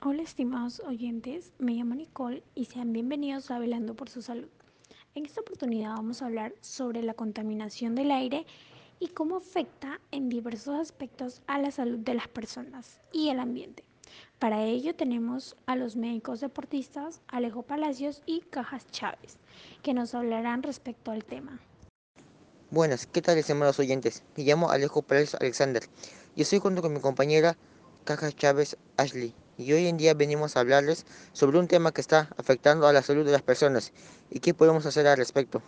Hola estimados oyentes, me llamo Nicole y sean bienvenidos a Velando por su Salud. En esta oportunidad vamos a hablar sobre la contaminación del aire y cómo afecta en diversos aspectos a la salud de las personas y el ambiente. Para ello tenemos a los médicos deportistas Alejo Palacios y Cajas Chávez, que nos hablarán respecto al tema. Buenas, ¿qué tal estimados oyentes? Me llamo Alejo Pérez Alexander y estoy junto con mi compañera Cajas Chávez Ashley y hoy en día venimos a hablarles sobre un tema que está afectando a la salud de las personas y qué podemos hacer al respecto.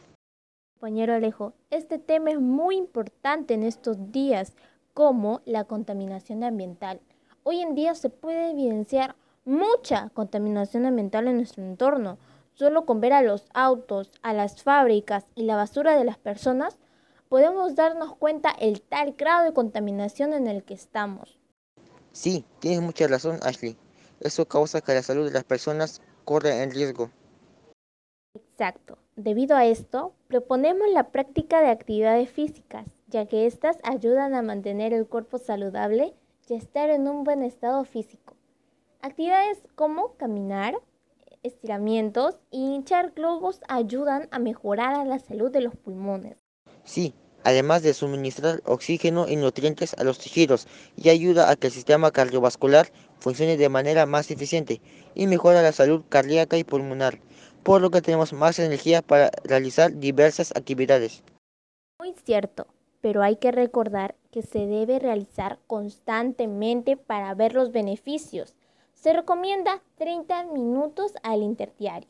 Compañero Alejo, este tema es muy importante en estos días como la contaminación ambiental. Hoy en día se puede evidenciar mucha contaminación ambiental en nuestro entorno. Solo con ver a los autos, a las fábricas y la basura de las personas, podemos darnos cuenta el tal grado de contaminación en el que estamos. Sí, tienes mucha razón, Ashley. Eso causa que la salud de las personas corra en riesgo. Exacto. Debido a esto, proponemos la práctica de actividades físicas, ya que éstas ayudan a mantener el cuerpo saludable y estar en un buen estado físico. Actividades como caminar, estiramientos y hinchar globos ayudan a mejorar la salud de los pulmones. Sí, además de suministrar oxígeno y nutrientes a los tejidos y ayuda a que el sistema cardiovascular funcione de manera más eficiente y mejora la salud cardíaca y pulmonar, por lo que tenemos más energía para realizar diversas actividades. Muy cierto, pero hay que recordar que se debe realizar constantemente para ver los beneficios. Se recomienda 30 minutos al interdiario.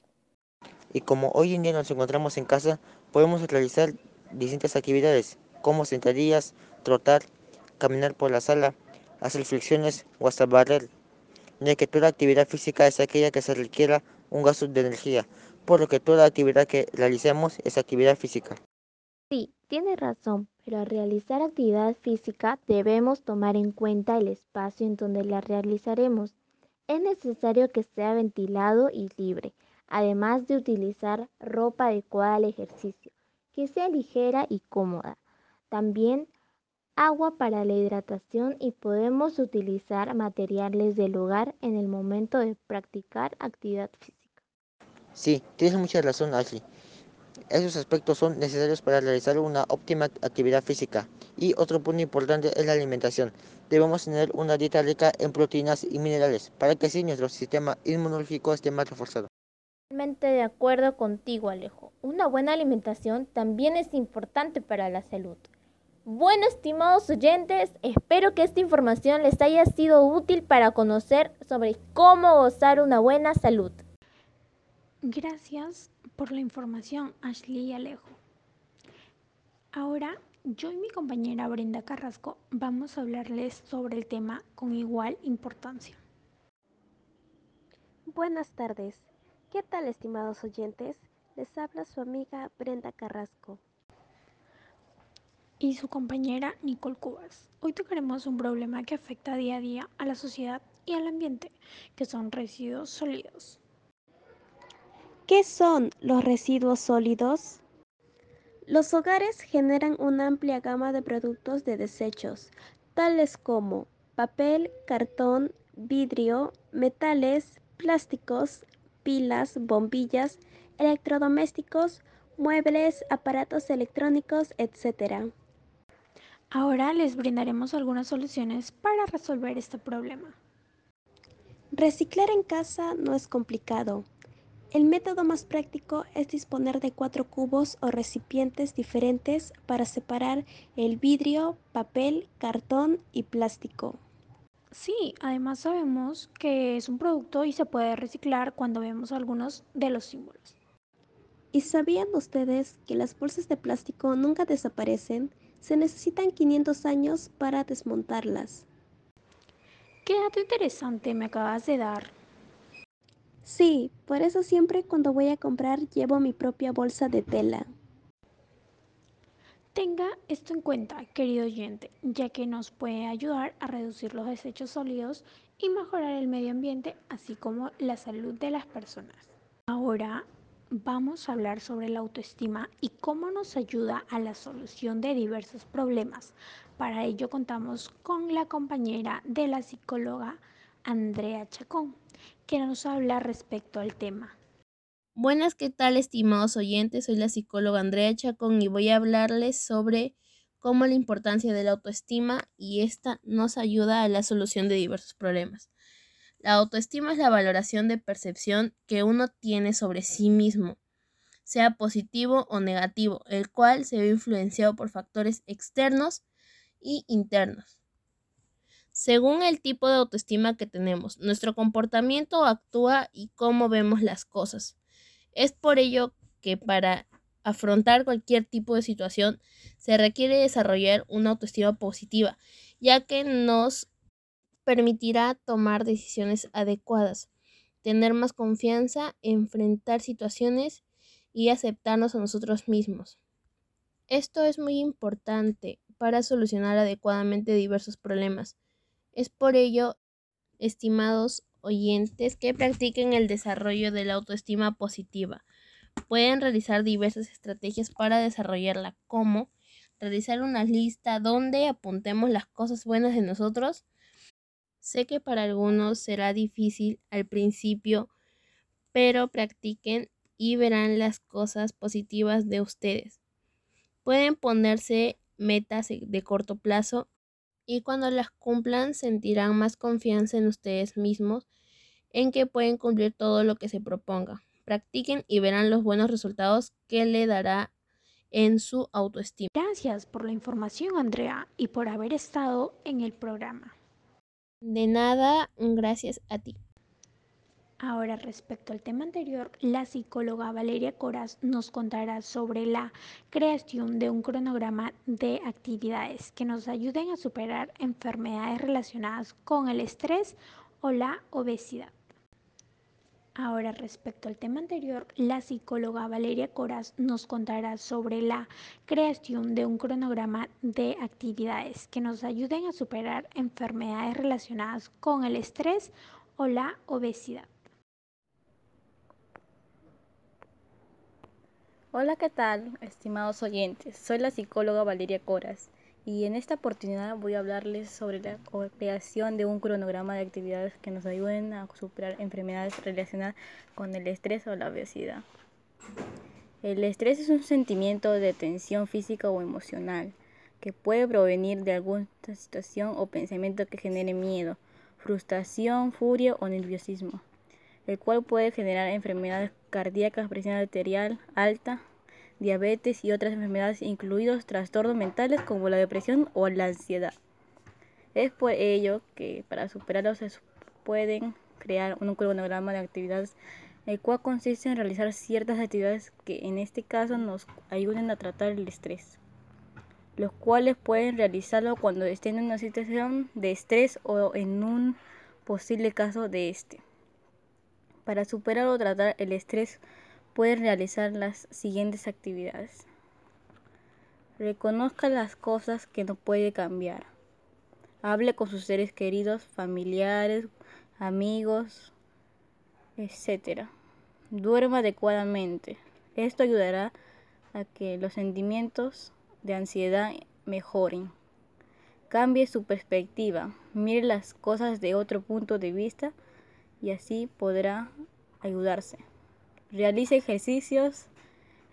Y como hoy en día nos encontramos en casa, podemos realizar distintas actividades como sentadillas, trotar, caminar por la sala, hacer flexiones o hasta barrer, ya que toda actividad física es aquella que se requiera un gasto de energía, por lo que toda actividad que realicemos es actividad física. Sí, tiene razón, pero al realizar actividad física debemos tomar en cuenta el espacio en donde la realizaremos. Es necesario que sea ventilado y libre, además de utilizar ropa adecuada al ejercicio que sea ligera y cómoda. También agua para la hidratación y podemos utilizar materiales del hogar en el momento de practicar actividad física. Sí, tienes mucha razón, Ashley. Esos aspectos son necesarios para realizar una óptima actividad física. Y otro punto importante es la alimentación. Debemos tener una dieta rica en proteínas y minerales para que así nuestro sistema inmunológico esté más reforzado. Totalmente de acuerdo contigo, Alejo. Una buena alimentación también es importante para la salud. Bueno, estimados oyentes, espero que esta información les haya sido útil para conocer sobre cómo gozar una buena salud. Gracias por la información, Ashley y Alejo. Ahora, yo y mi compañera Brenda Carrasco vamos a hablarles sobre el tema con igual importancia. Buenas tardes. ¿Qué tal, estimados oyentes? Les habla su amiga Brenda Carrasco. Y su compañera Nicole Cubas. Hoy tocaremos un problema que afecta día a día a la sociedad y al ambiente, que son residuos sólidos. ¿Qué son los residuos sólidos? Los hogares generan una amplia gama de productos de desechos, tales como papel, cartón, vidrio, metales, plásticos, pilas, bombillas, electrodomésticos, muebles, aparatos electrónicos, etc. Ahora les brindaremos algunas soluciones para resolver este problema. Reciclar en casa no es complicado. El método más práctico es disponer de cuatro cubos o recipientes diferentes para separar el vidrio, papel, cartón y plástico. Sí, además sabemos que es un producto y se puede reciclar cuando vemos algunos de los símbolos. ¿Y sabían ustedes que las bolsas de plástico nunca desaparecen? Se necesitan 500 años para desmontarlas. Qué dato interesante me acabas de dar. Sí, por eso siempre cuando voy a comprar llevo mi propia bolsa de tela. Tenga esto en cuenta, querido oyente, ya que nos puede ayudar a reducir los desechos sólidos y mejorar el medio ambiente, así como la salud de las personas. Ahora vamos a hablar sobre la autoestima y cómo nos ayuda a la solución de diversos problemas. Para ello contamos con la compañera de la psicóloga Andrea Chacón, que nos habla respecto al tema. Buenas, ¿qué tal estimados oyentes? Soy la psicóloga Andrea Chacón y voy a hablarles sobre cómo la importancia de la autoestima y esta nos ayuda a la solución de diversos problemas. La autoestima es la valoración de percepción que uno tiene sobre sí mismo, sea positivo o negativo, el cual se ve influenciado por factores externos y internos. Según el tipo de autoestima que tenemos, nuestro comportamiento actúa y cómo vemos las cosas. Es por ello que para afrontar cualquier tipo de situación se requiere desarrollar una autoestima positiva, ya que nos permitirá tomar decisiones adecuadas, tener más confianza, enfrentar situaciones y aceptarnos a nosotros mismos. Esto es muy importante para solucionar adecuadamente diversos problemas. Es por ello, estimados oyentes, que practiquen el desarrollo de la autoestima positiva. Pueden realizar diversas estrategias para desarrollarla, como realizar una lista donde apuntemos las cosas buenas de nosotros. Sé que para algunos será difícil al principio, pero practiquen y verán las cosas positivas de ustedes. Pueden ponerse metas de corto plazo y cuando las cumplan sentirán más confianza en ustedes mismos en que pueden cumplir todo lo que se proponga. Practiquen y verán los buenos resultados que le dará en su autoestima. Gracias por la información, Andrea, y por haber estado en el programa. De nada, gracias a ti. Ahora, respecto al tema anterior, la psicóloga Valeria Coras nos contará sobre la creación de un cronograma de actividades que nos ayuden a superar enfermedades relacionadas con el estrés o la obesidad. Ahora, respecto al tema anterior, la psicóloga Valeria Coras nos contará sobre la creación de un cronograma de actividades que nos ayuden a superar enfermedades relacionadas con el estrés o la obesidad. Hola, ¿qué tal, estimados oyentes? Soy la psicóloga Valeria Coras y en esta oportunidad voy a hablarles sobre la creación de un cronograma de actividades que nos ayuden a superar enfermedades relacionadas con el estrés o la obesidad. El estrés es un sentimiento de tensión física o emocional que puede provenir de alguna situación o pensamiento que genere miedo, frustración, furia o nerviosismo, el cual puede generar enfermedades cardíacas, presión arterial alta, diabetes y otras enfermedades, incluidos trastornos mentales como la depresión o la ansiedad. Es por ello que para superarlos se pueden crear un cronograma de actividades, el cual consiste en realizar ciertas actividades que en este caso nos ayuden a tratar el estrés, los cuales pueden realizarlo cuando estén en una situación de estrés o en un posible caso de este. Para superar o tratar el estrés, puede realizar las siguientes actividades. Reconozca las cosas que no puede cambiar. Hable con sus seres queridos, familiares, amigos, etc. Duerma adecuadamente. Esto ayudará a que los sentimientos de ansiedad mejoren. Cambie su perspectiva. Mire las cosas de otro punto de vista y así podrá ayudarse. Realice ejercicios,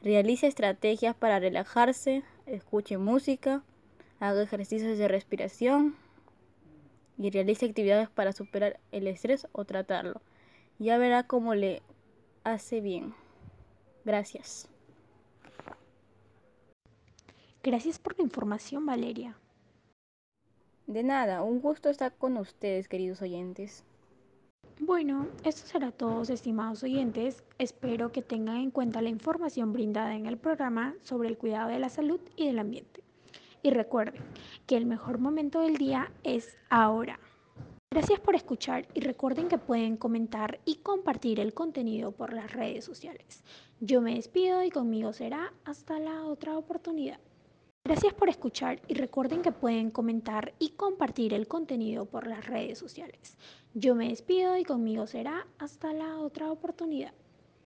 realice estrategias para relajarse, escuche música, haga ejercicios de respiración y realice actividades para superar el estrés o tratarlo. Ya verá cómo le hace bien. Gracias. Gracias por la información, Valeria. De nada, un gusto estar con ustedes, queridos oyentes. Bueno, esto será todo, estimados oyentes. Espero que tengan en cuenta la información brindada en el programa sobre el cuidado de la salud y del ambiente. Y recuerden que el mejor momento del día es ahora. Gracias por escuchar y recuerden que pueden comentar y compartir el contenido por las redes sociales. Yo me despido y conmigo será hasta la otra oportunidad. Gracias por escuchar y recuerden que pueden comentar y compartir el contenido por las redes sociales. Yo me despido y conmigo será hasta la otra oportunidad.